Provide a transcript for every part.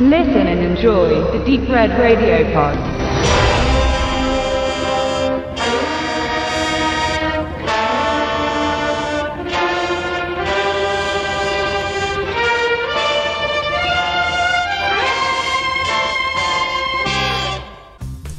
Listen and enjoy the Deep Red Radio Pod.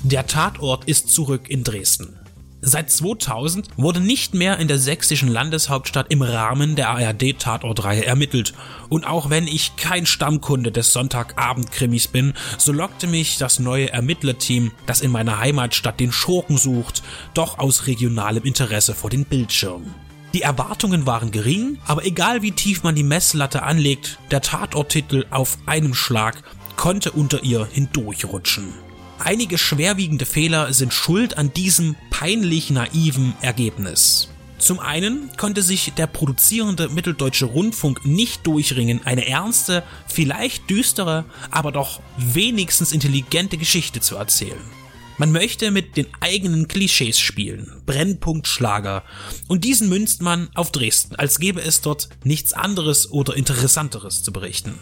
Der Tatort ist zurück in Dresden. Seit 2000 wurde nicht mehr in der sächsischen Landeshauptstadt im Rahmen der ARD-Tatortreihe ermittelt. Und auch wenn ich kein Stammkunde des Sonntagabend-Krimis bin, so lockte mich das neue Ermittlerteam, das in meiner Heimatstadt den Schurken sucht, doch aus regionalem Interesse vor den Bildschirm. Die Erwartungen waren gering, aber egal wie tief man die Messlatte anlegt, der Tatorttitel auf einem Schlag konnte unter ihr hindurchrutschen. Einige schwerwiegende Fehler sind schuld an diesem peinlich naiven Ergebnis. Zum einen konnte sich der produzierende Mitteldeutsche Rundfunk nicht durchringen, eine ernste, vielleicht düstere, aber doch wenigstens intelligente Geschichte zu erzählen. Man möchte mit den eigenen Klischees spielen, Brennpunkt Schlager, und diesen münzt man auf Dresden, als gäbe es dort nichts anderes oder interessanteres zu berichten.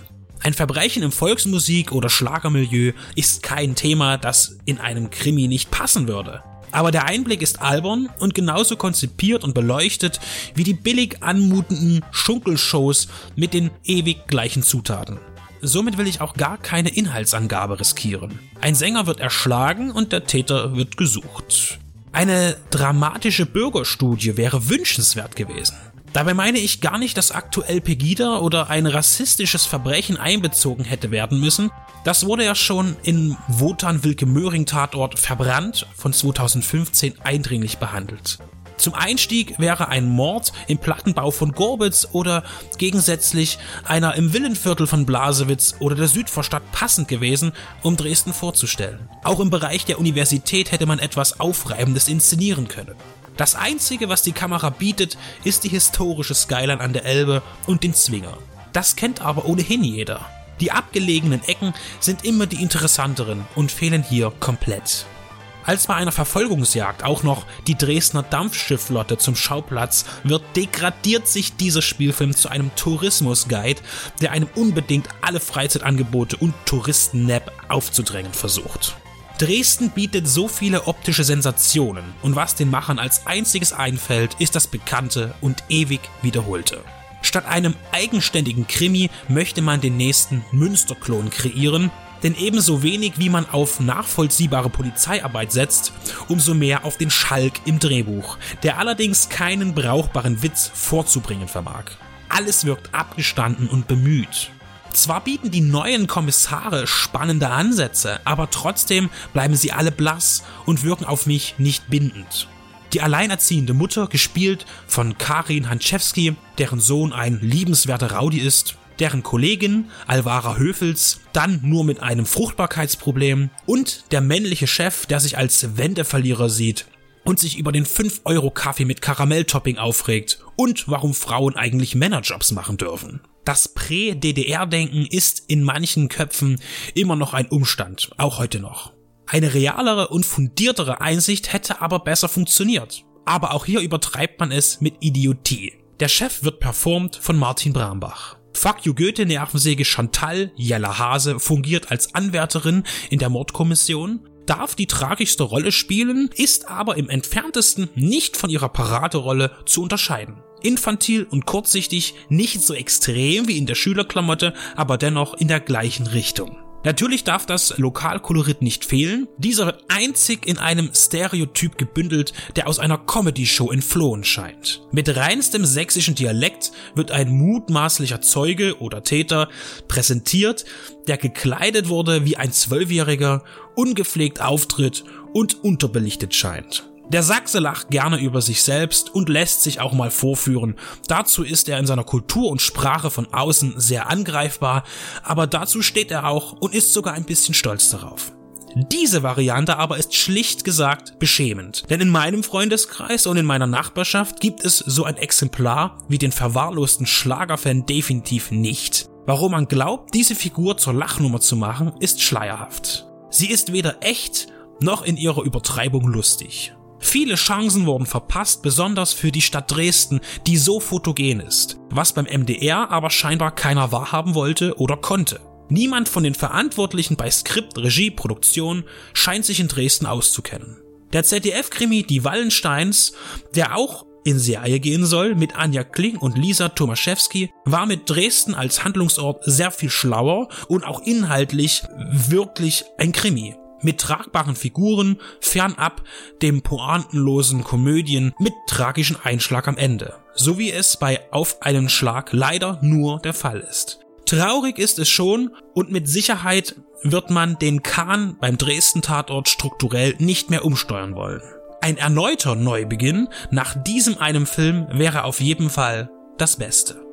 Ein Verbrechen im Volksmusik- oder Schlagermilieu ist kein Thema, das in einem Krimi nicht passen würde. Aber der Einblick ist albern und genauso konzipiert und beleuchtet wie die billig anmutenden Schunkelshows mit den ewig gleichen Zutaten. Somit will ich auch gar keine Inhaltsangabe riskieren. Ein Sänger wird erschlagen und der Täter wird gesucht. Eine dramatische Bürgerstudie wäre wünschenswert gewesen. Dabei meine ich gar nicht, dass aktuell Pegida oder ein rassistisches Verbrechen einbezogen hätte werden müssen. Das wurde ja schon in Wotan Wilke Möhring Tatort Verbrannt von 2015 eindringlich behandelt. Zum Einstieg wäre ein Mord im Plattenbau von Gorbitz oder gegensätzlich einer im Villenviertel von Blasewitz oder der Südvorstadt passend gewesen, um Dresden vorzustellen. Auch im Bereich der Universität hätte man etwas Aufreibendes inszenieren können. Das einzige, was die Kamera bietet, ist die historische Skyline an der Elbe und den Zwinger. Das kennt aber ohnehin jeder. Die abgelegenen Ecken sind immer die interessanteren und fehlen hier komplett. Als bei einer Verfolgungsjagd auch noch die Dresdner Dampfschifflotte zum Schauplatz wird, degradiert sich dieser Spielfilm zu einem Tourismusguide, der einem unbedingt alle Freizeitangebote und Touristen-Nap aufzudrängen versucht. Dresden bietet so viele optische Sensationen und was den Machern als einziges einfällt, ist das Bekannte und ewig Wiederholte. Statt einem eigenständigen Krimi möchte man den nächsten Münsterklon kreieren, denn ebenso wenig wie man auf nachvollziehbare Polizeiarbeit setzt, umso mehr auf den Schalk im Drehbuch, der allerdings keinen brauchbaren Witz vorzubringen vermag. Alles wirkt abgestanden und bemüht. Zwar bieten die neuen Kommissare spannende Ansätze, aber trotzdem bleiben sie alle blass und wirken auf mich nicht bindend. Die alleinerziehende Mutter, gespielt von Karin Hanczewski, deren Sohn ein liebenswerter Rowdy ist, deren Kollegin Alvara Höfels, dann nur mit einem Fruchtbarkeitsproblem und der männliche Chef, der sich als Wendeverlierer sieht und sich über den 5-Euro-Kaffee mit Karamelltopping aufregt und warum Frauen eigentlich Männerjobs machen dürfen. Das Prä-DDR-Denken ist in manchen Köpfen immer noch ein Umstand, auch heute noch. Eine realere und fundiertere Einsicht hätte aber besser funktioniert. Aber auch hier übertreibt man es mit Idiotie. Der Chef wird performt von Martin Brambach. Fuck you Goethe Nervensäge Chantal Jella Hase fungiert als Anwärterin in der Mordkommission, darf die tragischste Rolle spielen, ist aber im entferntesten nicht von ihrer Paraderolle zu unterscheiden. Infantil und kurzsichtig, nicht so extrem wie in der Schülerklamotte, aber dennoch in der gleichen Richtung. Natürlich darf das Lokalkolorit nicht fehlen. Dieser wird einzig in einem Stereotyp gebündelt, der aus einer Comedy-Show entflohen scheint. Mit reinstem sächsischen Dialekt wird ein mutmaßlicher Zeuge oder Täter präsentiert, der gekleidet wurde wie ein Zwölfjähriger, ungepflegt auftritt und unterbelichtet scheint. Der Sachse lacht gerne über sich selbst und lässt sich auch mal vorführen. Dazu ist er in seiner Kultur und Sprache von außen sehr angreifbar, aber dazu steht er auch und ist sogar ein bisschen stolz darauf. Diese Variante aber ist schlicht gesagt beschämend, denn in meinem Freundeskreis und in meiner Nachbarschaft gibt es so ein Exemplar wie den verwahrlosten Schlagerfan definitiv nicht. Warum man glaubt, diese Figur zur Lachnummer zu machen, ist schleierhaft. Sie ist weder echt noch in ihrer Übertreibung lustig. Viele Chancen wurden verpasst, besonders für die Stadt Dresden, die so fotogen ist, was beim MDR aber scheinbar keiner wahrhaben wollte oder konnte. Niemand von den Verantwortlichen bei Skript, Regie, Produktion scheint sich in Dresden auszukennen. Der ZDF-Krimi Die Wallensteins, der auch in Serie gehen soll, mit Anja Kling und Lisa Tomaszewski, war mit Dresden als Handlungsort sehr viel schlauer und auch inhaltlich wirklich ein Krimi. Mit tragbaren Figuren, fernab dem pointenlosen Komödien mit tragischem Einschlag am Ende. So wie es bei Auf einen Schlag leider nur der Fall ist. Traurig ist es schon und mit Sicherheit wird man den Kahn beim Dresden Tatort strukturell nicht mehr umsteuern wollen. Ein erneuter Neubeginn nach diesem einem Film wäre auf jeden Fall das Beste.